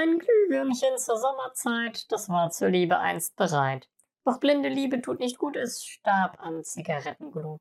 Ein Glühwürmchen zur Sommerzeit, das war zur Liebe einst bereit. Doch blinde Liebe tut nicht gut, es starb an Zigarettenglut.